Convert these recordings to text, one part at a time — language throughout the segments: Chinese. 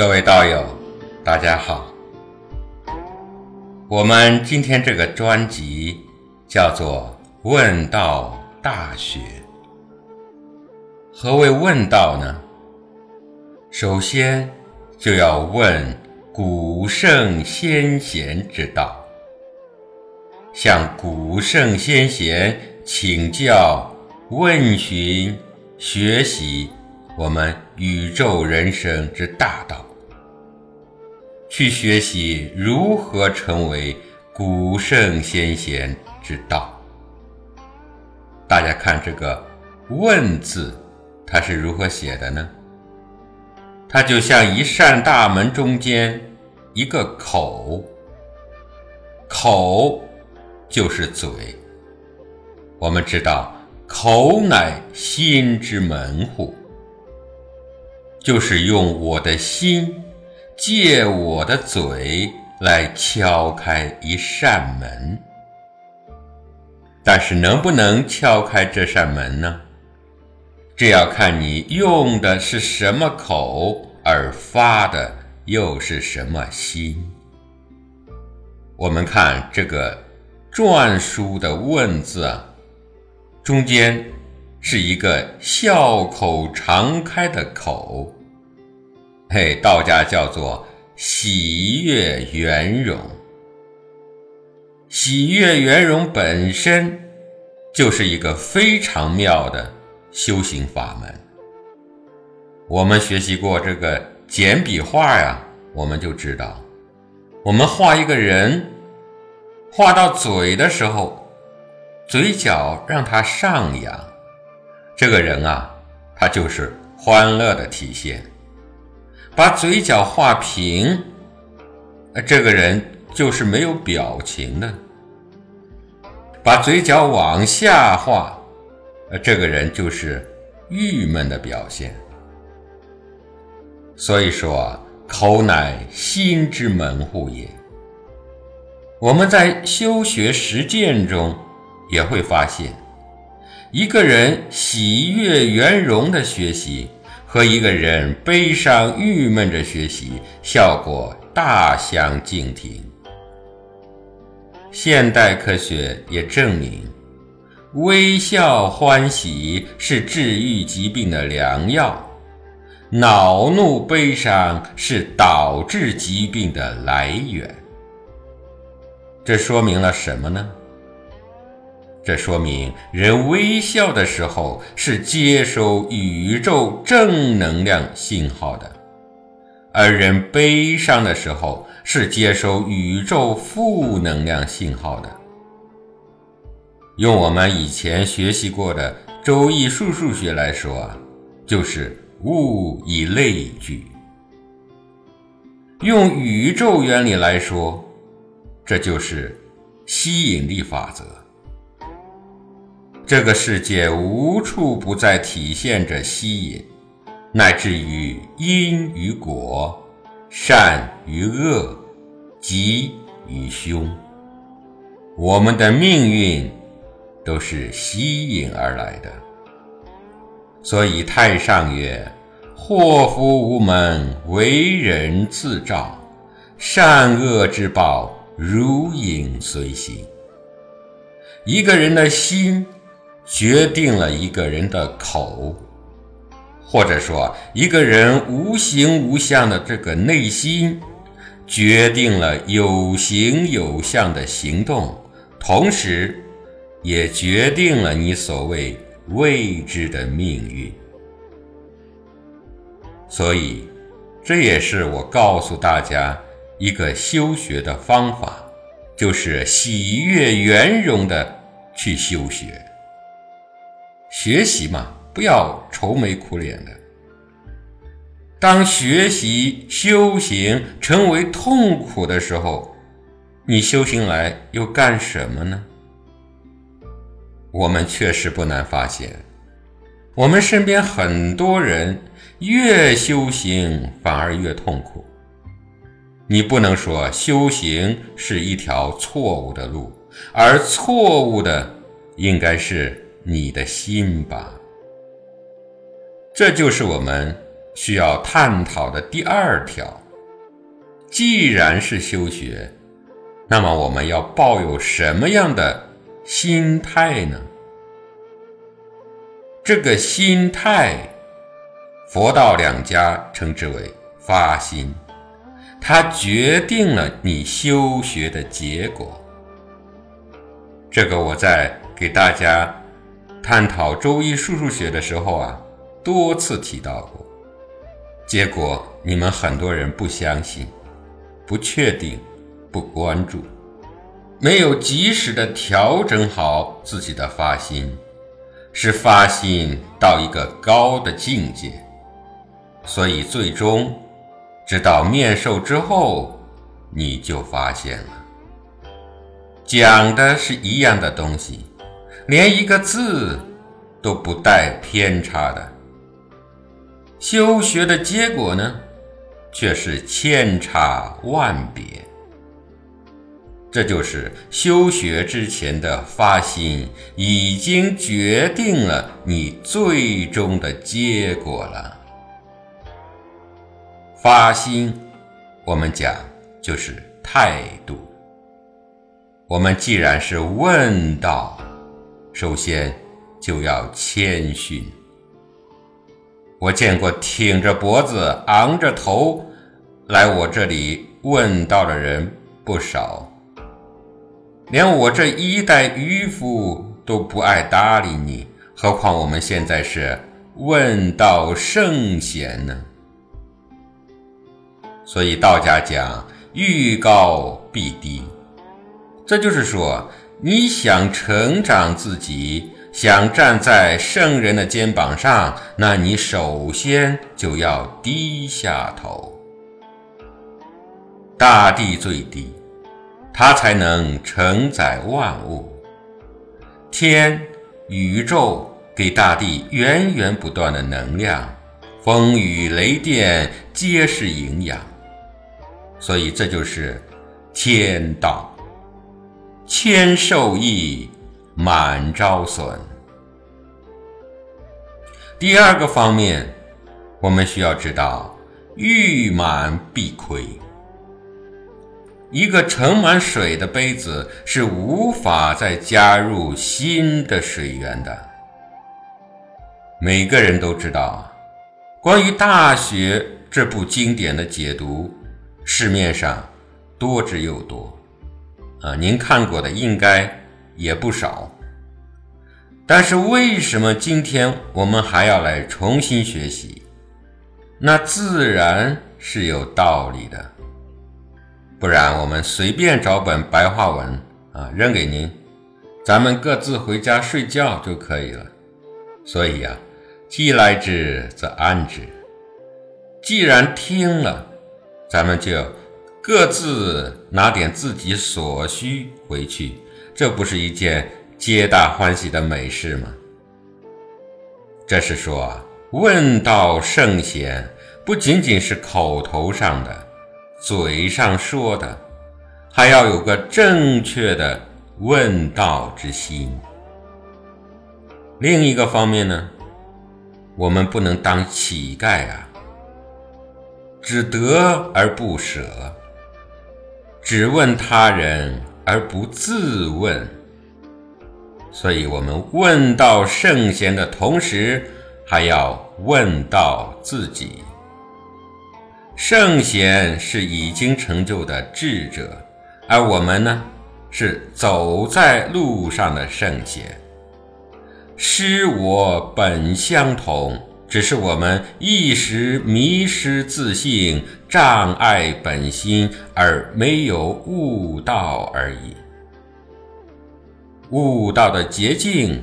各位道友，大家好。我们今天这个专辑叫做《问道大学》。何谓问道呢？首先就要问古圣先贤之道，向古圣先贤请教、问询、学习我们宇宙人生之大道，去学习如何成为古圣先贤之道。大家看这个“问”字。它是如何写的呢？它就像一扇大门中间一个口，口就是嘴。我们知道，口乃心之门户，就是用我的心借我的嘴来敲开一扇门。但是，能不能敲开这扇门呢？这要看你用的是什么口，而发的又是什么心。我们看这个篆书的“问”字啊，中间是一个笑口常开的口，嘿，道家叫做喜悦圆融。喜悦圆融本身就是一个非常妙的。修行法门，我们学习过这个简笔画呀，我们就知道，我们画一个人，画到嘴的时候，嘴角让它上扬，这个人啊，他就是欢乐的体现；把嘴角画平，这个人就是没有表情的；把嘴角往下画。这个人就是郁闷的表现。所以说，口乃心之门户也。我们在修学实践中也会发现，一个人喜悦圆融的学习，和一个人悲伤郁闷着学习，效果大相径庭。现代科学也证明。微笑欢喜是治愈疾病的良药，恼怒悲伤是导致疾病的来源。这说明了什么呢？这说明人微笑的时候是接收宇宙正能量信号的，而人悲伤的时候是接收宇宙负能量信号的。用我们以前学习过的《周易》数数学来说啊，就是物以类聚。用宇宙原理来说，这就是吸引力法则。这个世界无处不在体现着吸引，乃至于因与果、善与恶、吉与凶，我们的命运。都是吸引而来的，所以太上曰：“祸福无门，为人自照；善恶之报，如影随形。”一个人的心决定了一个人的口，或者说，一个人无形无相的这个内心，决定了有形有相的行动，同时。也决定了你所谓未知的命运，所以这也是我告诉大家一个修学的方法，就是喜悦圆融的去修学。学习嘛，不要愁眉苦脸的。当学习修行成为痛苦的时候，你修行来又干什么呢？我们确实不难发现，我们身边很多人越修行反而越痛苦。你不能说修行是一条错误的路，而错误的应该是你的心吧？这就是我们需要探讨的第二条。既然是修学，那么我们要抱有什么样的心态呢？这个心态，佛道两家称之为发心，它决定了你修学的结果。这个我在给大家探讨周易数数学的时候啊，多次提到过，结果你们很多人不相信。不确定，不关注，没有及时的调整好自己的发心，使发心到一个高的境界，所以最终直到面授之后，你就发现了，讲的是一样的东西，连一个字都不带偏差的，修学的结果呢？却是千差万别，这就是修学之前的发心，已经决定了你最终的结果了。发心，我们讲就是态度。我们既然是问道，首先就要谦逊。我见过挺着脖子、昂着头来我这里问道的人不少，连我这一代渔夫都不爱搭理你，何况我们现在是问道圣贤呢？所以道家讲欲高必低，这就是说，你想成长自己。想站在圣人的肩膀上，那你首先就要低下头。大地最低，它才能承载万物。天、宇宙给大地源源不断的能量，风雨雷电皆是营养。所以这就是天道，谦受益。满招损。第二个方面，我们需要知道，欲满必亏。一个盛满水的杯子是无法再加入新的水源的。每个人都知道，关于《大学》这部经典的解读，市面上多之又多。啊，您看过的应该。也不少，但是为什么今天我们还要来重新学习？那自然是有道理的，不然我们随便找本白话文啊扔给您，咱们各自回家睡觉就可以了。所以呀，既来之则安之。既然听了，咱们就各自拿点自己所需回去。这不是一件皆大欢喜的美事吗？这是说，问道圣贤不仅仅是口头上的、嘴上说的，还要有个正确的问道之心。另一个方面呢，我们不能当乞丐啊，只得而不舍，只问他人。而不自问，所以我们问到圣贤的同时，还要问到自己。圣贤是已经成就的智者，而我们呢，是走在路上的圣贤。师我本相同，只是我们一时迷失自信。障碍本心而没有悟道而已。悟道的捷径，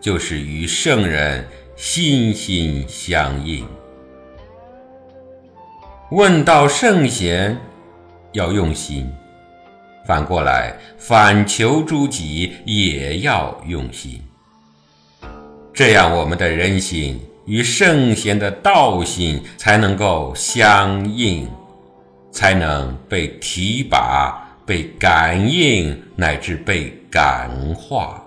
就是与圣人心心相印。问道圣贤，要用心；反过来，反求诸己也要用心。这样，我们的人心。与圣贤的道心才能够相应，才能被提拔、被感应，乃至被感化。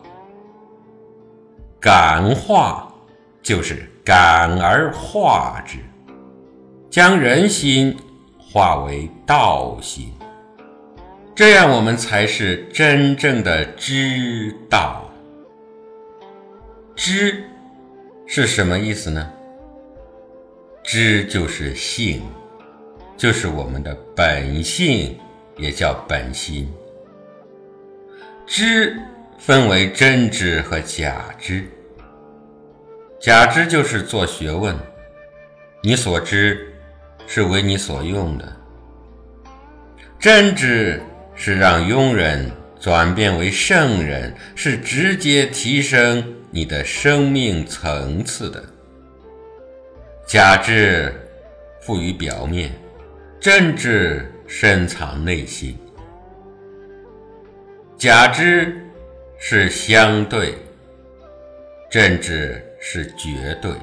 感化就是感而化之。将人心化为道心，这样我们才是真正的知道。知是什么意思呢？知就是性，就是我们的本性，也叫本心。知分为真知和假知。假知就是做学问，你所知是为你所用的；真知是让庸人转变为圣人，是直接提升你的生命层次的。假知浮于表面，真知深藏内心。假知是相对，真知。是绝对，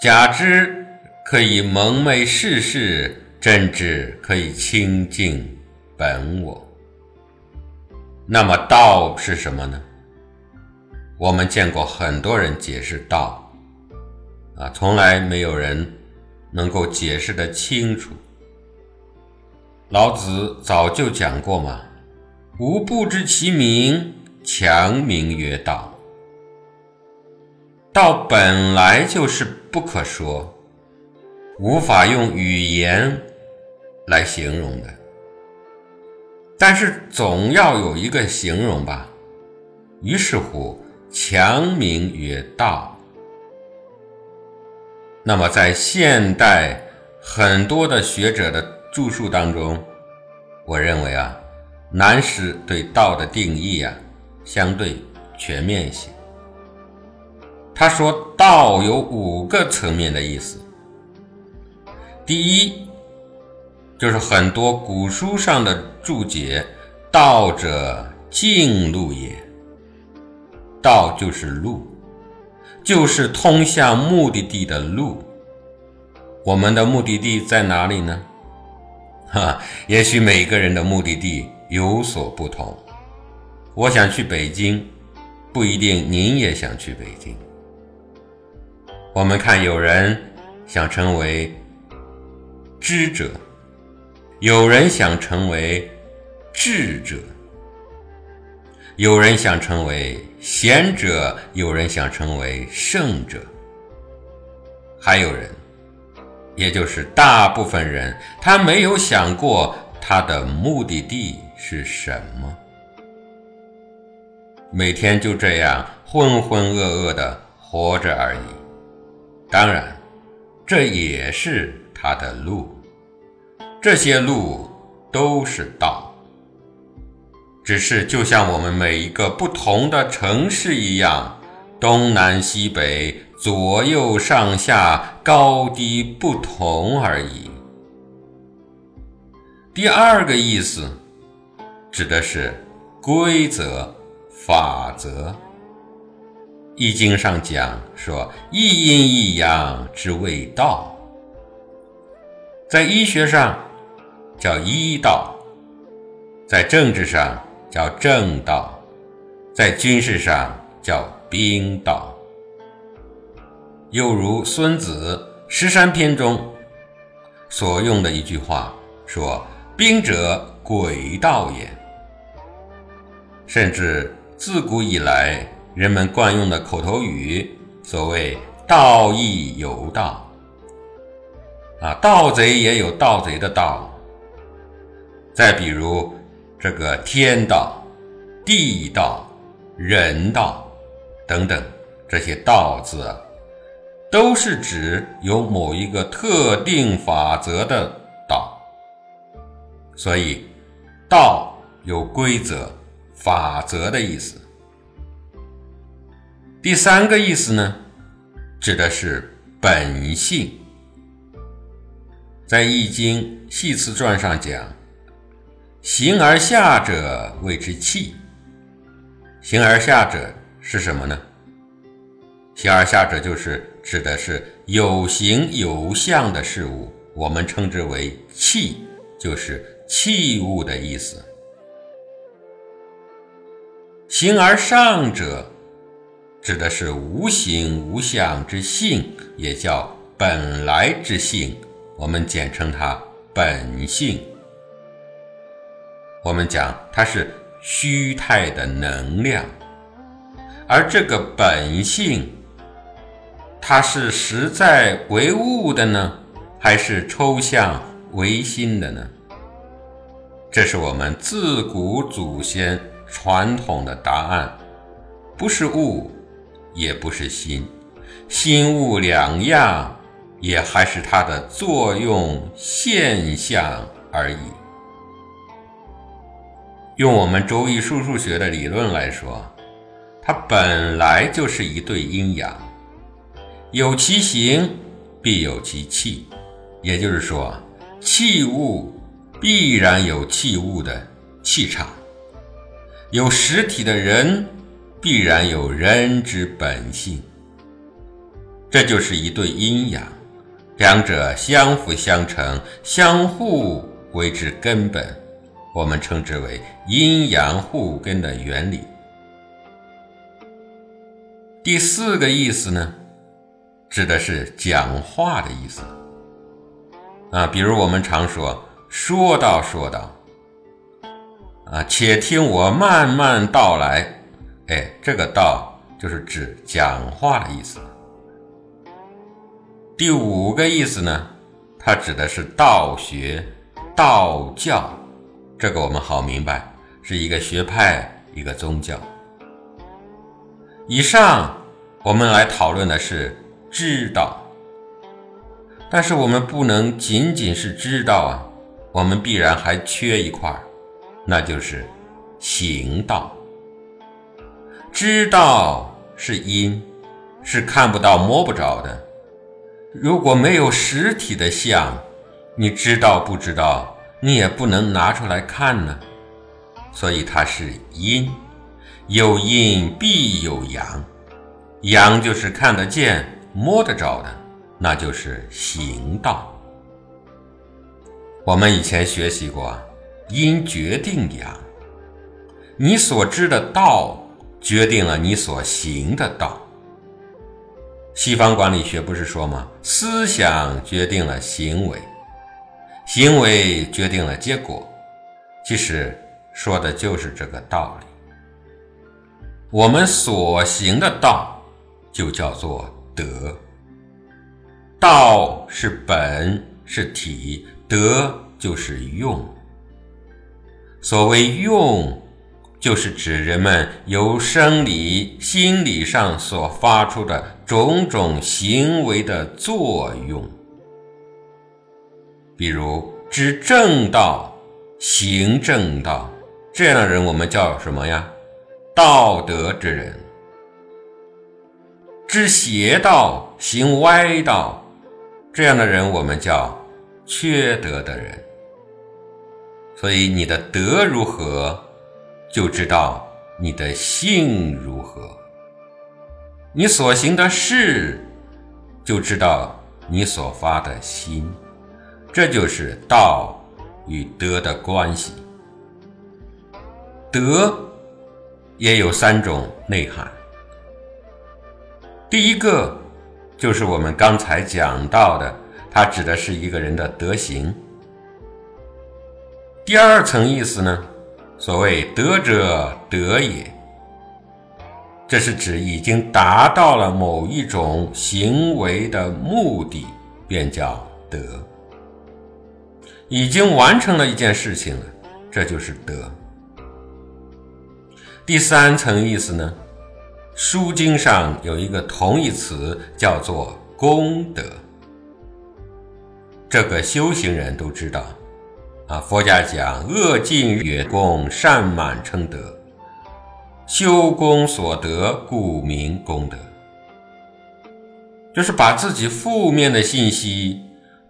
假知可以蒙昧世事，真知可以清净本我。那么道是什么呢？我们见过很多人解释道，啊，从来没有人能够解释得清楚。老子早就讲过嘛，吾不知其名，强名曰道。道本来就是不可说，无法用语言来形容的。但是总要有一个形容吧。于是乎，强名曰道。那么在现代很多的学者的著述当中，我认为啊，南师对道的定义啊，相对全面一些。他说：“道有五个层面的意思。第一，就是很多古书上的注解：‘道者，径路也。’道就是路，就是通向目的地的路。我们的目的地在哪里呢？哈，也许每个人的目的地有所不同。我想去北京，不一定您也想去北京。”我们看，有人想成为知者，有人想成为智者，有人想成为贤者，有人想成为圣者，还有人，也就是大部分人，他没有想过他的目的地是什么，每天就这样浑浑噩噩的活着而已。当然，这也是他的路，这些路都是道。只是就像我们每一个不同的城市一样，东南西北、左右上下、高低不同而已。第二个意思，指的是规则、法则。易经上讲说：“一阴一阳之谓道。”在医学上叫医道，在政治上叫正道，在军事上叫兵道。又如孙子《十三篇》中所用的一句话说：“兵者，诡道也。”甚至自古以来。人们惯用的口头语，所谓“道义有道”，啊，盗贼也有盗贼的道。再比如这个天道、地道、人道等等这些“道”字，都是指有某一个特定法则的道。所以，道有规则、法则的意思。第三个意思呢，指的是本性。在《易经·系辞传》上讲：“形而下者谓之气。”形而下者是什么呢？形而下者就是指的是有形有相的事物，我们称之为气，就是器物的意思。形而上者。指的是无形无相之性，也叫本来之性，我们简称它本性。我们讲它是虚态的能量，而这个本性，它是实在为物的呢，还是抽象唯心的呢？这是我们自古祖先传统的答案，不是物，也不是心，心物两样，也还是它的作用现象而已。用我们周易数数学的理论来说，它本来就是一对阴阳，有其形必有其气，也就是说，器物必然有器物的气场，有实体的人必然有人之本性，这就是一对阴阳，两者相辅相成，相互为之根本。我们称之为阴阳互根的原理。第四个意思呢，指的是讲话的意思啊，比如我们常说“说道说道”，啊，且听我慢慢道来。哎，这个“道”就是指讲话的意思。第五个意思呢，它指的是道学、道教。这个我们好明白，是一个学派，一个宗教。以上我们来讨论的是知道，但是我们不能仅仅是知道啊，我们必然还缺一块那就是行道。知道是因，是看不到、摸不着的。如果没有实体的相，你知道不知道？你也不能拿出来看呢，所以它是阴，有阴必有阳，阳就是看得见、摸得着的，那就是行道。我们以前学习过，阴决定阳，你所知的道决定了你所行的道。西方管理学不是说吗？思想决定了行为。行为决定了结果，其实说的就是这个道理。我们所行的道，就叫做德。道是本，是体；德就是用。所谓用，就是指人们由生理、心理上所发出的种种行为的作用。比如知正道、行正道，这样的人我们叫什么呀？道德之人。知邪道、行歪道，这样的人我们叫缺德的人。所以你的德如何，就知道你的性如何；你所行的事，就知道你所发的心。这就是道与德的关系。德也有三种内涵。第一个就是我们刚才讲到的，它指的是一个人的德行。第二层意思呢，所谓德者德也，这是指已经达到了某一种行为的目的，便叫德。已经完成了一件事情了，这就是德。第三层意思呢，《书经》上有一个同义词叫做功德。这个修行人都知道，啊，佛家讲恶尽曰功，善满称德。修功所得，故名功德。就是把自己负面的信息、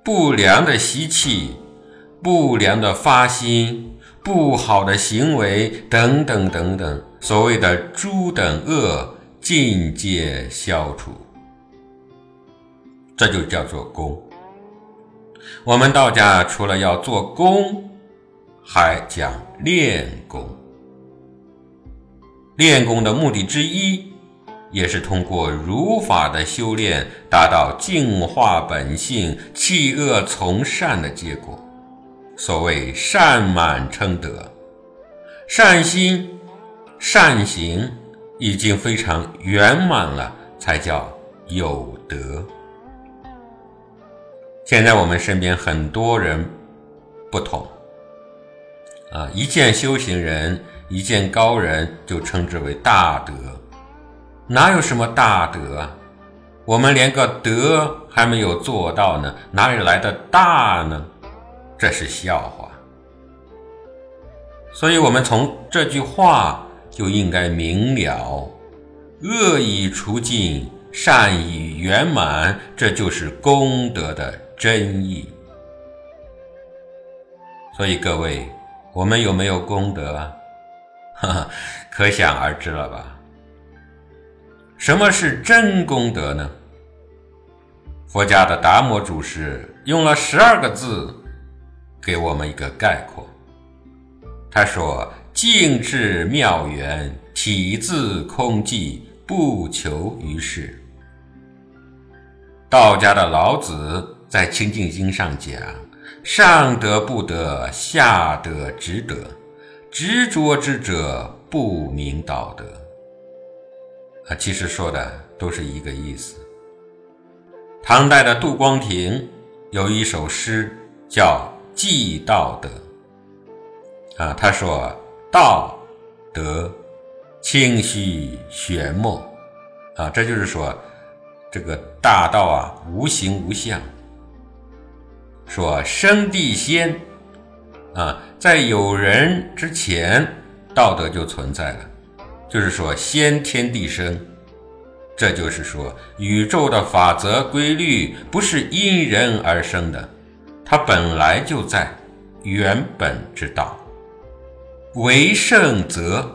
不良的习气。不良的发心、不好的行为等等等等，所谓的诸等恶尽皆消除，这就叫做功。我们道家除了要做功，还讲练功。练功的目的之一，也是通过儒法的修炼，达到净化本性、弃恶从善的结果。所谓善满称德，善心、善行已经非常圆满了，才叫有德。现在我们身边很多人不同，啊，一见修行人，一见高人，就称之为大德。哪有什么大德啊？我们连个德还没有做到呢，哪里来的大呢？这是笑话。所以，我们从这句话就应该明了：恶已除尽，善已圆满，这就是功德的真意。所以，各位，我们有没有功德啊？哈哈，可想而知了吧？什么是真功德呢？佛家的达摩祖师用了十二个字给我们一个概括。他说：“静至妙缘，体自空寂，不求于世。”道家的老子在《清净经》上讲：“上得不得，下得值得，执着之者不明道德。”啊，其实说的都是一个意思。唐代的杜光庭有一首诗叫《即道德》，啊，他说：“道德清虚玄默，啊，这就是说这个大道啊无形无相。说生地先，啊，在有人之前，道德就存在了。”就是说，先天地生，这就是说，宇宙的法则规律不是因人而生的，它本来就在，原本之道。为圣则，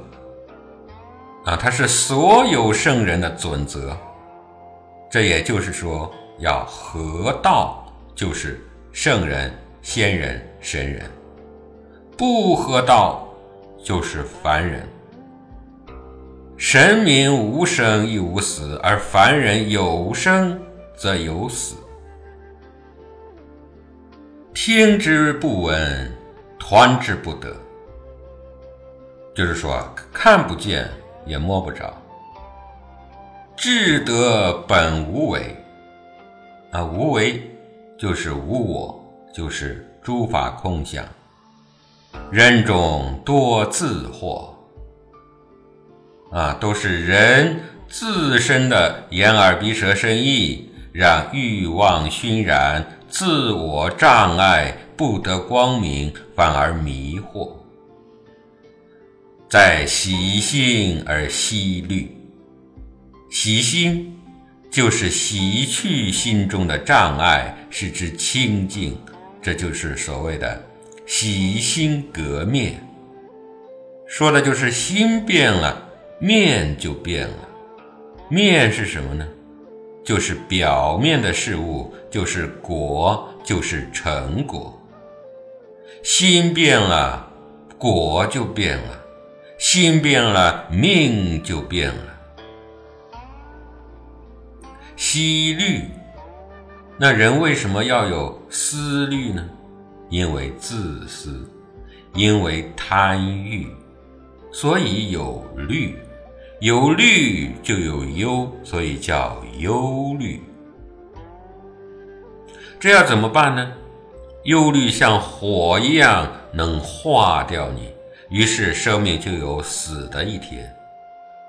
啊，它是所有圣人的准则。这也就是说，要合道，就是圣人、仙人、神人；不合道，就是凡人。神明无生亦无死，而凡人有生则有死。听之不闻，团之不得。就是说，看不见也摸不着。智德本无为，啊，无为就是无我，就是诸法空相。人中多自惑。啊，都是人自身的眼耳鼻舌身意，让欲望熏染，自我障碍，不得光明，反而迷惑。在洗心而息虑，洗心就是洗去心中的障碍，使之清净，这就是所谓的洗心革面。说的就是心变了。面就变了，面是什么呢？就是表面的事物，就是果，就是成果。心变了，果就变了；心变了，命就变了。息虑，那人为什么要有思虑呢？因为自私，因为贪欲，所以有虑。有虑就有忧，所以叫忧虑。这要怎么办呢？忧虑像火一样能化掉你，于是生命就有死的一天。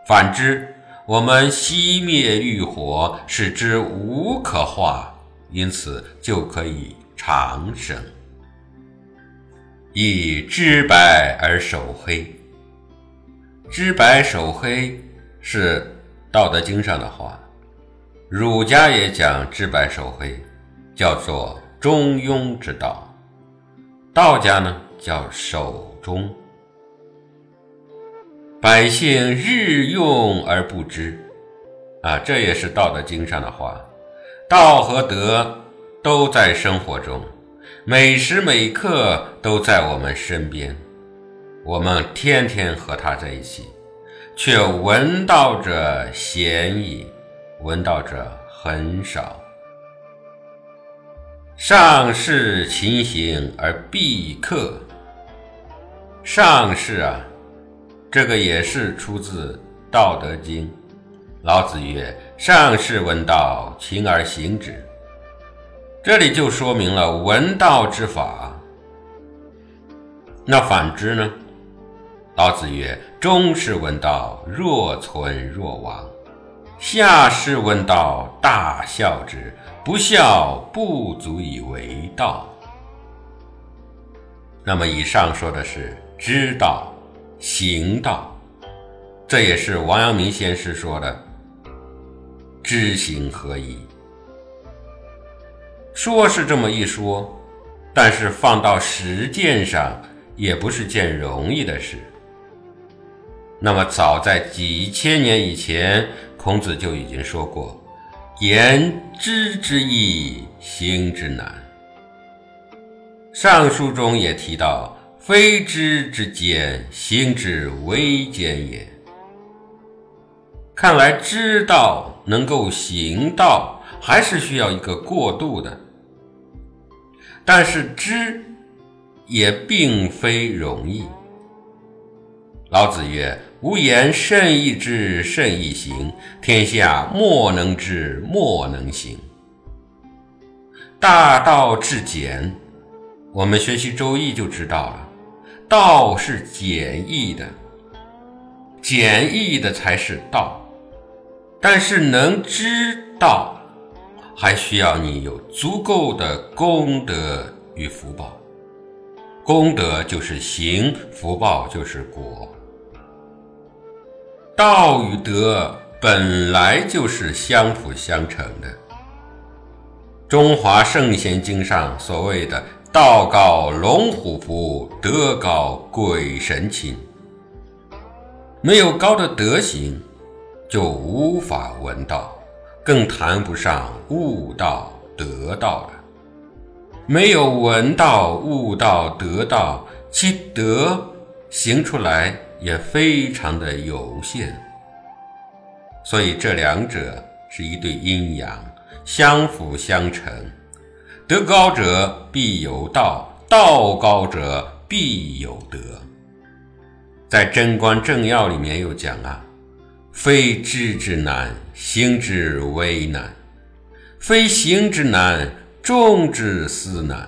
反之，我们熄灭欲火，使之无可化，因此就可以长生。以知白而守黑。知白守黑是《道德经》上的话，儒家也讲知白守黑，叫做中庸之道；道家呢叫守中。百姓日用而不知，啊，这也是《道德经》上的话。道和德都在生活中，每时每刻都在我们身边。我们天天和他在一起，却闻道者鲜矣，闻道者很少。上士勤行而必克。上士啊，这个也是出自《道德经》。老子曰：“上士闻道，勤而行之。”这里就说明了闻道之法。那反之呢？老子曰：“中士闻道，若存若亡；下士闻道，大孝之。不孝，不足以为道。”那么，以上说的是知道、行道，这也是王阳明先生说的“知行合一”。说是这么一说，但是放到实践上，也不是件容易的事。那么，早在几千年以前，孔子就已经说过：“言知之易，行之难。”上书中也提到：“非知之坚，行之为坚也。”看来，知道能够行道，还是需要一个过渡的。但是，知也并非容易。老子曰：“吾言甚易知，甚易行。天下莫能知，莫能行。大道至简。”我们学习《周易》就知道了，道是简易的，简易的才是道。但是能知道，还需要你有足够的功德与福报。功德就是行，福报就是果。道与德本来就是相辅相成的。中华圣贤经上所谓的“道高龙虎伏，德高鬼神亲”，没有高的德行，就无法闻道，更谈不上悟道得道了。没有闻道、悟道、得道，其德行出来。也非常的有限，所以这两者是一对阴阳，相辅相成。德高者必有道，道高者必有德。在《贞观政要》里面又讲啊：“非知之难，行之为难；非行之难，众之思难。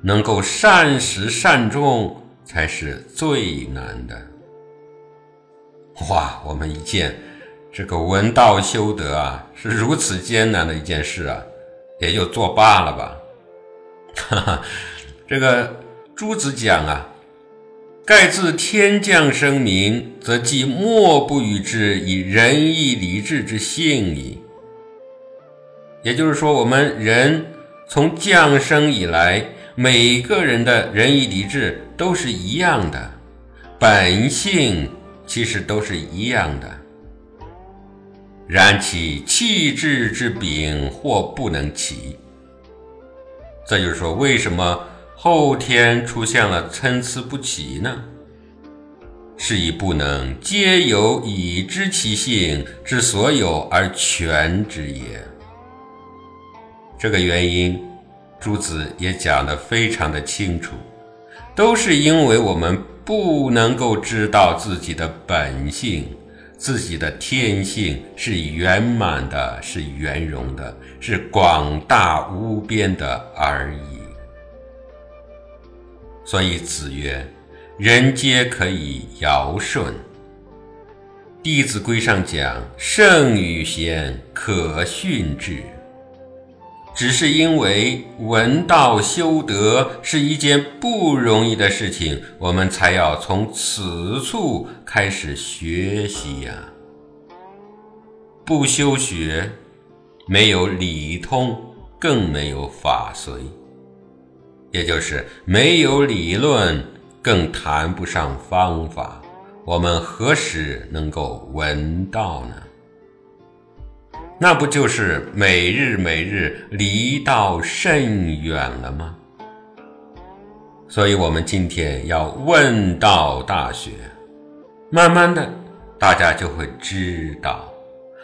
能够善始善终。”才是最难的。哇，我们一见这个闻道修德啊，是如此艰难的一件事啊，也就作罢了吧。哈哈，这个朱子讲啊，盖自天降生民，则既莫不与之以仁义礼智之性矣。也就是说，我们人从降生以来。每个人的仁义礼智都是一样的，本性其实都是一样的。然其气质之禀或不能齐，这就是说，为什么后天出现了参差不齐呢？是以不能皆由已知其性之所有而全之也。这个原因。朱子也讲得非常的清楚，都是因为我们不能够知道自己的本性，自己的天性是圆满的，是圆融的，是广大无边的而已。所以子曰：“人皆可以尧舜。”《弟子规》上讲：“圣与贤，可训之。”只是因为闻道修德是一件不容易的事情，我们才要从此处开始学习呀。不修学，没有理通，更没有法随，也就是没有理论，更谈不上方法。我们何时能够闻道呢？那不就是每日每日离道甚远了吗？所以，我们今天要问道大学，慢慢的大家就会知道，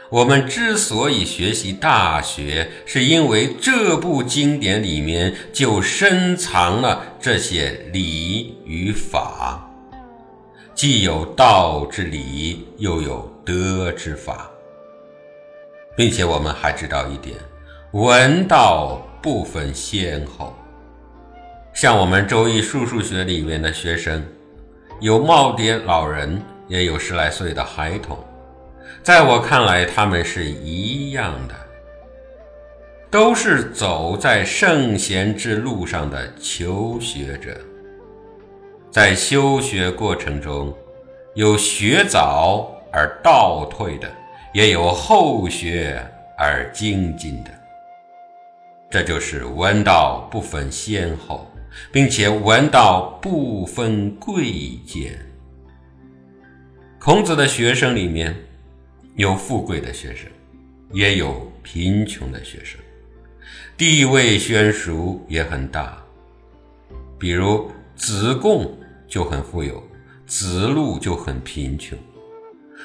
我们之所以学习《大学》，是因为这部经典里面就深藏了这些理与法，既有道之理，又有德之法，并且我们还知道一点：文道不分先后。像我们周易数数学里面的学生，有耄耋老人。也有十来岁的孩童，在我看来，他们是一样的，都是走在圣贤之路上的求学者。在修学过程中，有学早而倒退的，也有后学而精进的。这就是闻道不分先后，并且闻道不分贵贱。孔子的学生里面，有富贵的学生，也有贫穷的学生，地位悬殊也很大。比如子贡就很富有，子路就很贫穷，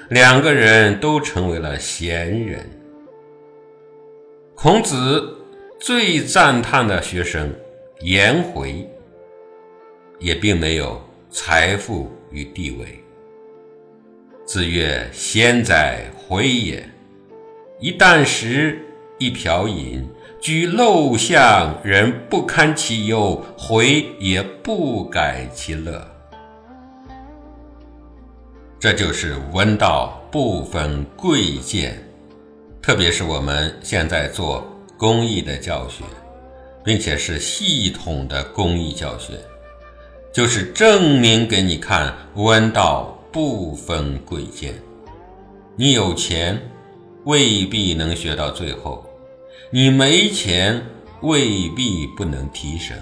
两个人都成为了贤人。孔子最赞叹的学生颜回，也并没有财富与地位。子曰：“贤哉，回也！一箪食，一瓢饮，居陋巷，人不堪其忧；回也不改其乐。”这就是闻道不分贵贱，特别是我们现在做公益的教学，并且是系统的公益教学，就是证明给你看闻道。不分贵贱，你有钱未必能学到最后，你没钱未必不能提升。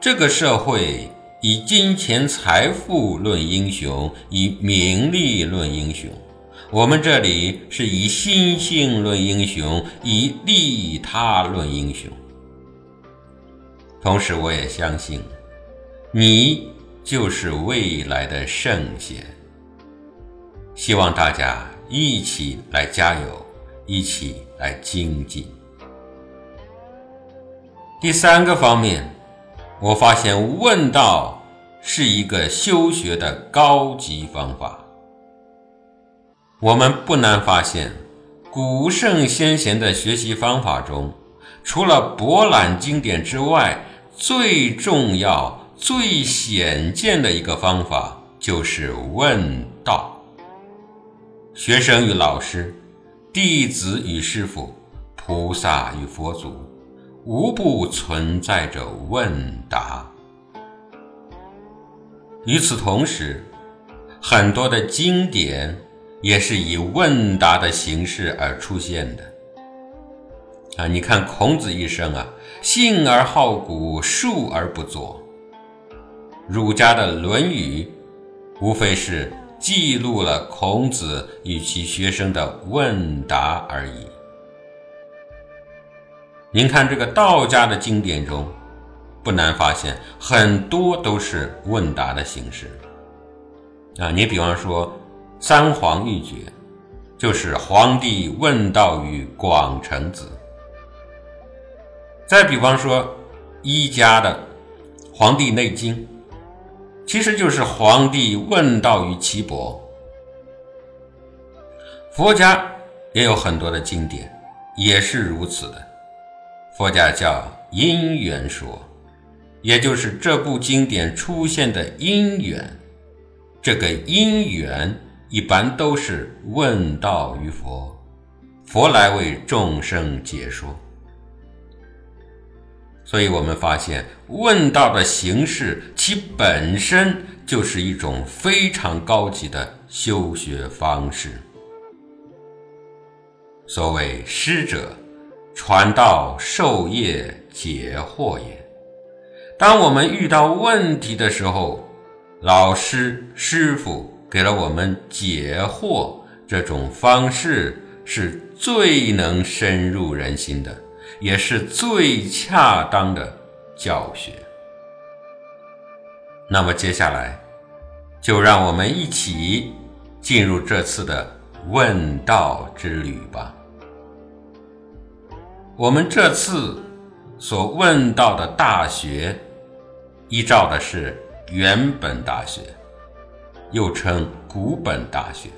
这个社会以金钱财富论英雄，以名利论英雄。我们这里是以心性论英雄，以利他论英雄。同时，我也相信你。就是未来的圣贤，希望大家一起来加油，一起来精进。第三个方面，我发现问道是一个修学的高级方法。我们不难发现，古圣先贤的学习方法中，除了博览经典之外，最重要。最显见的一个方法就是问道。学生与老师，弟子与师傅，菩萨与佛祖，无不存在着问答。与此同时，很多的经典也是以问答的形式而出现的。啊，你看孔子一生啊，信而好古，述而不作。儒家的《论语》，无非是记录了孔子与其学生的问答而已。您看这个道家的经典中，不难发现很多都是问答的形式。啊，你比方说三皇一绝，就是皇帝问道于广成子；再比方说一家的《黄帝内经》。其实就是皇帝问道于岐伯。佛家也有很多的经典，也是如此的。佛家叫因缘说，也就是这部经典出现的因缘。这个因缘一般都是问道于佛，佛来为众生解说。所以我们发现，问道的形式，其本身就是一种非常高级的修学方式。所谓师者，传道授业解惑也。当我们遇到问题的时候，老师师傅给了我们解惑这种方式，是最能深入人心的。也是最恰当的教学。那么接下来，就让我们一起进入这次的问道之旅吧。我们这次所问到的大学，依照的是原本大学，又称古本大学，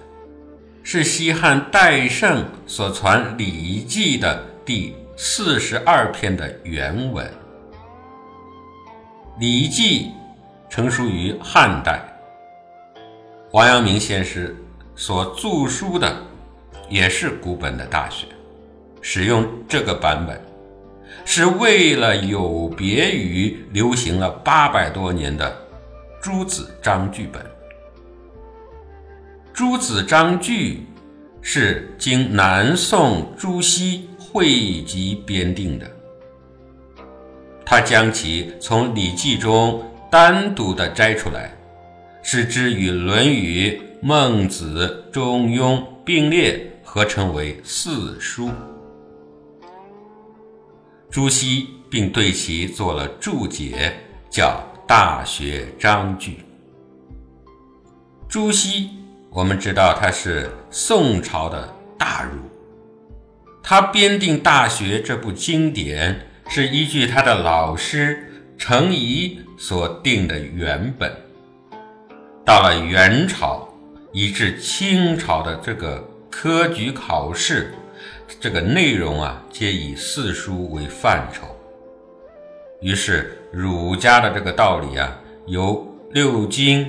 是西汉戴胜所传《礼记》的第四十二篇的原文。《礼记》成书于汉代，王阳明先师所著书的也是古本的大学。使用这个版本，是为了有别于流行了八百多年的朱子章句本。朱子章句是经南宋朱熹汇集编定的，他将其从《礼记》中单独的摘出来，使之与《论语》《孟子》《中庸》并列，合称为四书。朱熹并对其做了注解，叫《大学章句》。朱熹，我们知道他是宋朝的大儒，他编定《大学》这部经典，是依据他的老师程颐所定的原本。到了元朝，以至清朝的这个科举考试。这个内容啊，皆以四书为范畴。于是儒家的这个道理啊，由六经，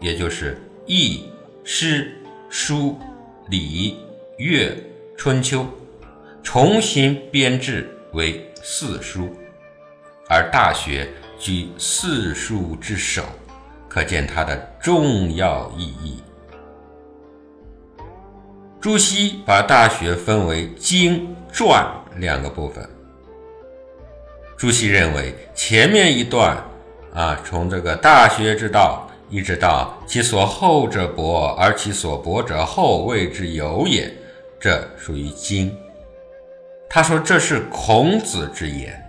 也就是易、诗、书、礼、乐、春秋，重新编制为四书，而《大学》居四书之首，可见它的重要意义。朱熹把《大学》分为经、传两个部分。朱熹认为，前面一段啊，从这个大学之道，一直到其所厚者薄，而其所薄者厚，谓之有也，这属于经。他说这是孔子之言。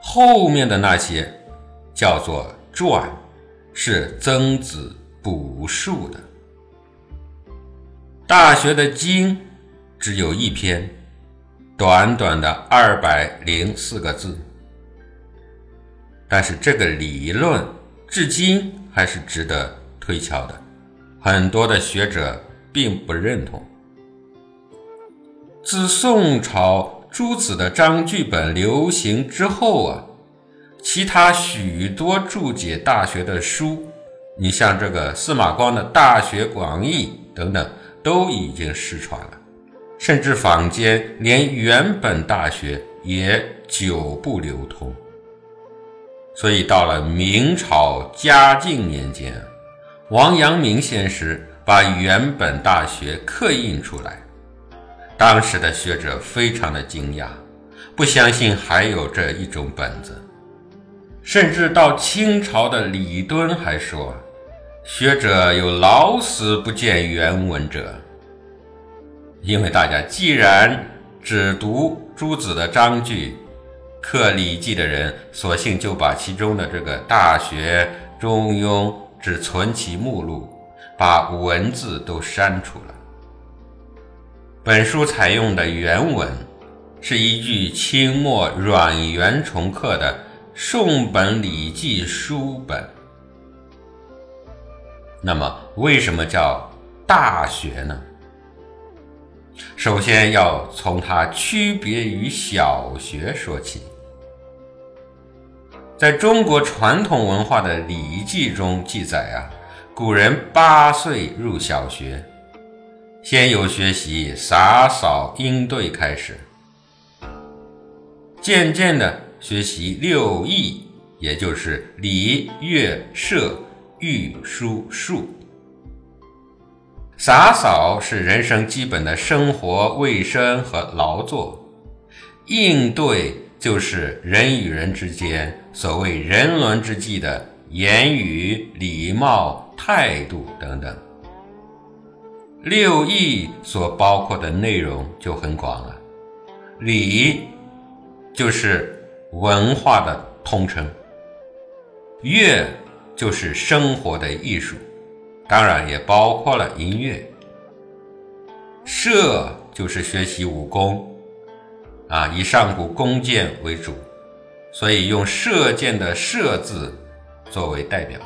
后面的那些叫做传，是曾子补述的。大学的经只有一篇，短短的二百零四个字，但是这个理论至今还是值得推敲的，很多的学者并不认同。自宋朝诸子的章句本流行之后啊，其他许多注解《大学》的书，你像这个司马光的《大学广义》等等。都已经失传了，甚至坊间连原本大学也久不流通。所以到了明朝嘉靖年间，王阳明先师把原本大学刻印出来，当时的学者非常的惊讶，不相信还有这一种本子，甚至到清朝的李敦还说。学者有老死不见原文者，因为大家既然只读诸子的章句，刻《礼记》的人，索性就把其中的这个《大学》《中庸》只存其目录，把文字都删除了。本书采用的原文是依据清末阮元重刻的《宋本礼记》书本。那么，为什么叫大学呢？首先要从它区别于小学说起。在中国传统文化的《礼记》中记载啊，古人八岁入小学，先由学习洒扫应对开始，渐渐的学习六艺，也就是礼、乐、射。御书数，洒扫是人生基本的生活卫生和劳作，应对就是人与人之间所谓人伦之际的言语、礼貌、态度等等。六艺所包括的内容就很广了，礼就是文化的通称，乐。就是生活的艺术，当然也包括了音乐。射就是学习武功，啊，以上古弓箭为主，所以用射箭的“射”字作为代表。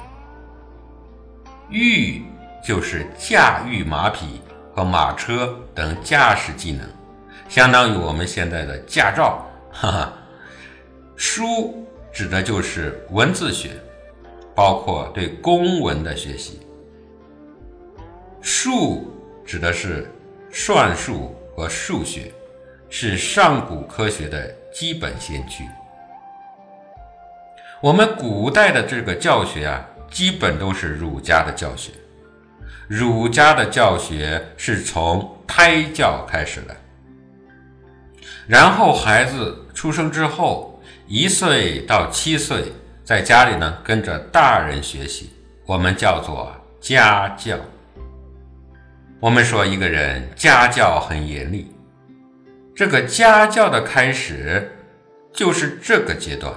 御就是驾驭马匹和马车等驾驶技能，相当于我们现在的驾照。哈哈，书指的就是文字学，包括对公文的学习。数指的是。算术和数学是上古科学的基本先驱。我们古代的这个教学啊，基本都是儒家的教学。儒家的教学是从胎教开始的，然后孩子出生之后，一岁到七岁，在家里呢跟着大人学习，我们叫做家教。我们说一个人家教很严厉，这个家教的开始就是这个阶段。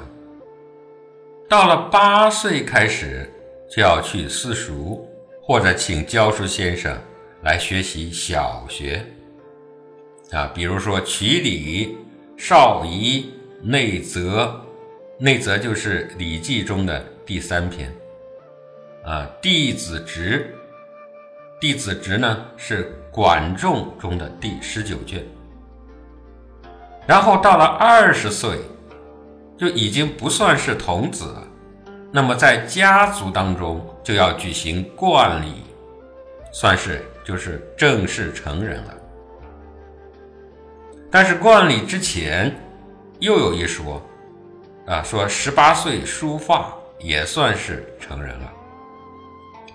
到了八岁开始就要去私塾，或者请教书先生来学习小学。啊，比如说曲礼、少仪、内则，内则就是《礼记》中的第三篇。啊，弟子职。弟子职呢是管仲中的第十九卷，然后到了二十岁，就已经不算是童子了。那么在家族当中就要举行冠礼，算是就是正式成人了。但是冠礼之前又有一说，啊，说十八岁梳发也算是成人了。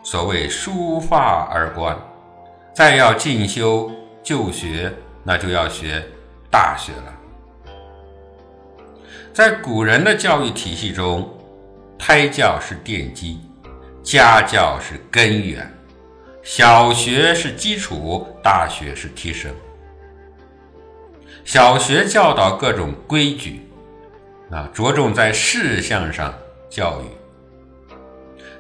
所谓书发而观，再要进修就学，那就要学大学了。在古人的教育体系中，胎教是奠基，家教是根源，小学是基础，大学是提升。小学教导各种规矩，啊，着重在事项上教育；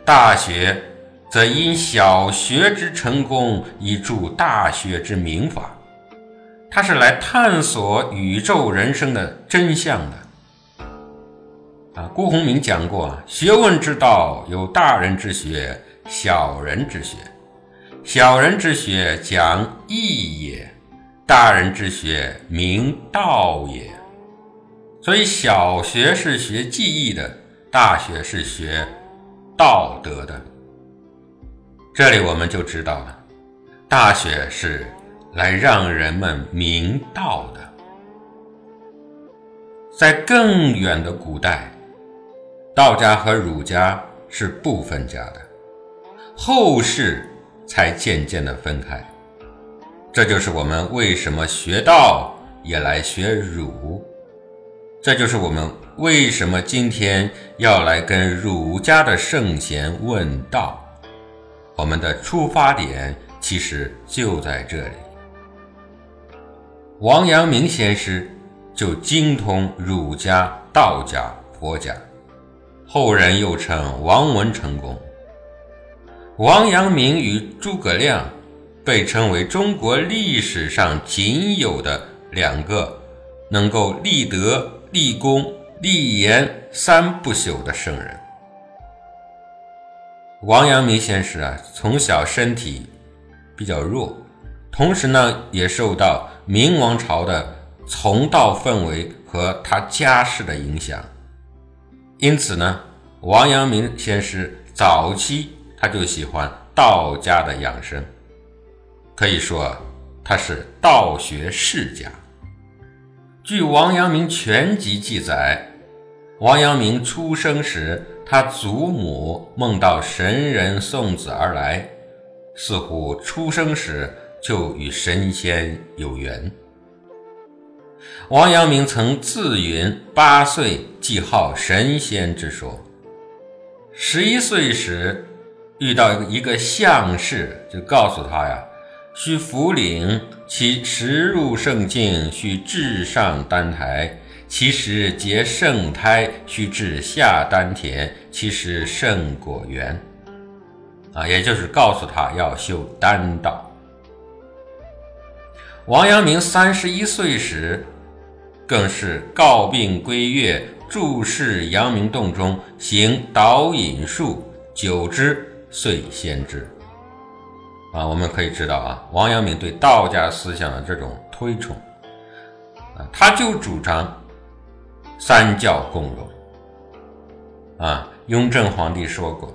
大学。则因小学之成功，以助大学之明法。他是来探索宇宙人生的真相的。啊，辜鸿铭讲过：学问之道，有大人之学，小人之学。小人之学讲义也，大人之学明道也。所以，小学是学技艺的，大学是学道德的。这里我们就知道了，大学是来让人们明道的。在更远的古代，道家和儒家是不分家的，后世才渐渐的分开。这就是我们为什么学道也来学儒，这就是我们为什么今天要来跟儒家的圣贤问道。我们的出发点其实就在这里。王阳明先师就精通儒家、道家、佛家，后人又称王文成公。王阳明与诸葛亮被称为中国历史上仅有的两个能够立德、立功、立言三不朽的圣人。王阳明先生啊，从小身体比较弱，同时呢，也受到明王朝的从道氛围和他家世的影响，因此呢，王阳明先生早期他就喜欢道家的养生，可以说他是道学世家。据《王阳明全集》记载，王阳明出生时。他祖母梦到神人送子而来，似乎出生时就与神仙有缘。王阳明曾自云八岁即号神仙之说，十一岁时遇到一个相士，就告诉他呀：须扶领，其时入圣境，须至上丹台。其实结圣胎，须至下丹田；其实圣果园。啊，也就是告诉他要修丹道。王阳明三十一岁时，更是告病归岳，注释阳明洞中行导引术，久之遂先知。啊，我们可以知道啊，王阳明对道家思想的这种推崇，啊，他就主张三教共荣。啊，雍正皇帝说过，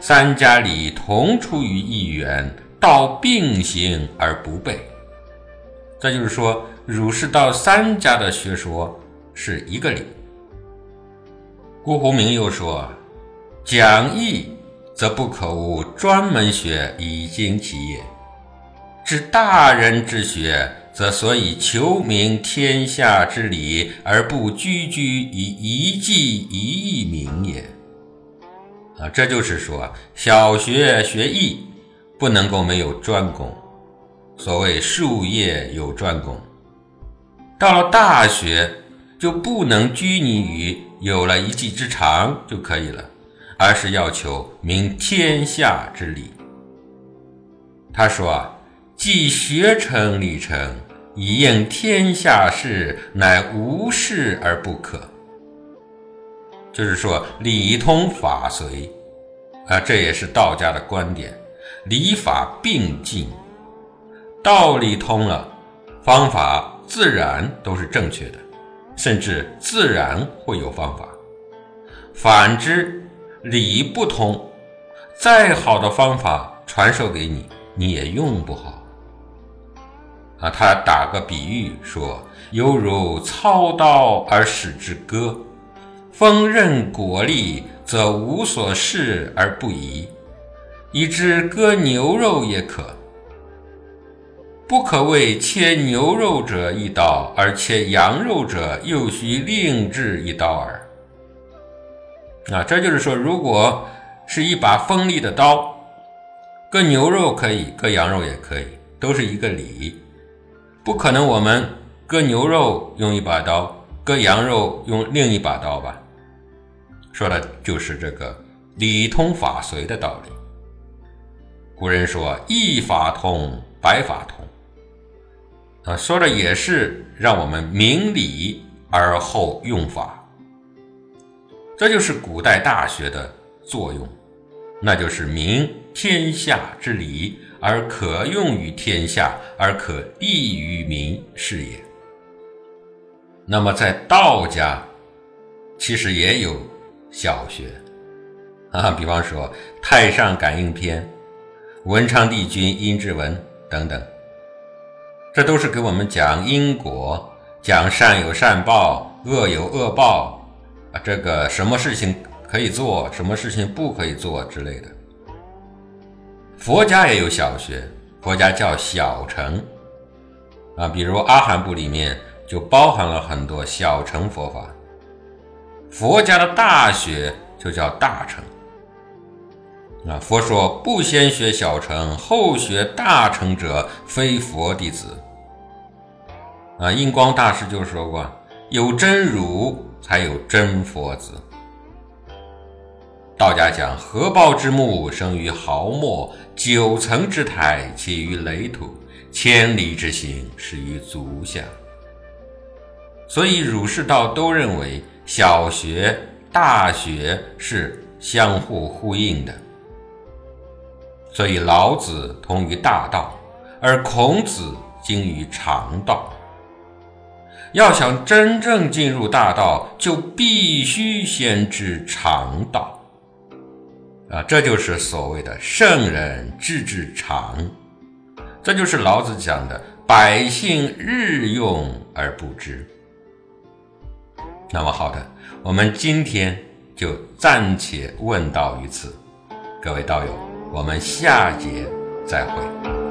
三家理同出于一源，道并行而不悖。这就是说，儒释道三家的学说是一个理。辜鸿铭又说，讲义。则不可无专门学以经其业；知大人之学，则所以求明天下之理，而不拘拘以一技一艺名也。啊，这就是说，小学学艺不能够没有专攻，所谓术业有专攻；到了大学，就不能拘泥于有了一技之长就可以了。而是要求明天下之理。他说：“啊，既学成礼成，以应天下事，乃无事而不可。”就是说，理通法随啊，这也是道家的观点，理法并进，道理通了，方法自然都是正确的，甚至自然会有方法。反之，理不通，再好的方法传授给你，你也用不好。啊，他打个比喻说，犹如操刀而使之割，锋刃果利，则无所事而不疑。以之割牛肉也可，不可为切牛肉者一刀，而切羊肉者又须另制一刀耳。啊，这就是说，如果是一把锋利的刀，割牛肉可以，割羊肉也可以，都是一个理，不可能我们割牛肉用一把刀，割羊肉用另一把刀吧？说的就是这个理通法随的道理。古人说“一法通，百法通”，啊，说的也是让我们明理而后用法。这就是古代大学的作用，那就是明天下之理，而可用于天下，而可利于民是也。那么在道家，其实也有小学啊，比方说《太上感应篇》《文昌帝君阴骘文》等等，这都是给我们讲因果，讲善有善报，恶有恶报。这个什么事情可以做，什么事情不可以做之类的。佛家也有小学，佛家叫小乘，啊，比如阿含部里面就包含了很多小乘佛法。佛家的大学就叫大乘，啊，佛说不先学小乘，后学大乘者，非佛弟子。啊，印光大师就说过，有真如。才有真佛子。道家讲合抱之木，生于毫末；九层之台，起于垒土；千里之行，始于足下。所以儒释道都认为小学、大学是相互呼应的。所以老子通于大道，而孔子精于常道。要想真正进入大道，就必须先知常道，啊，这就是所谓的圣人知之常，这就是老子讲的百姓日用而不知。那么好的，我们今天就暂且问道于此，各位道友，我们下节再会。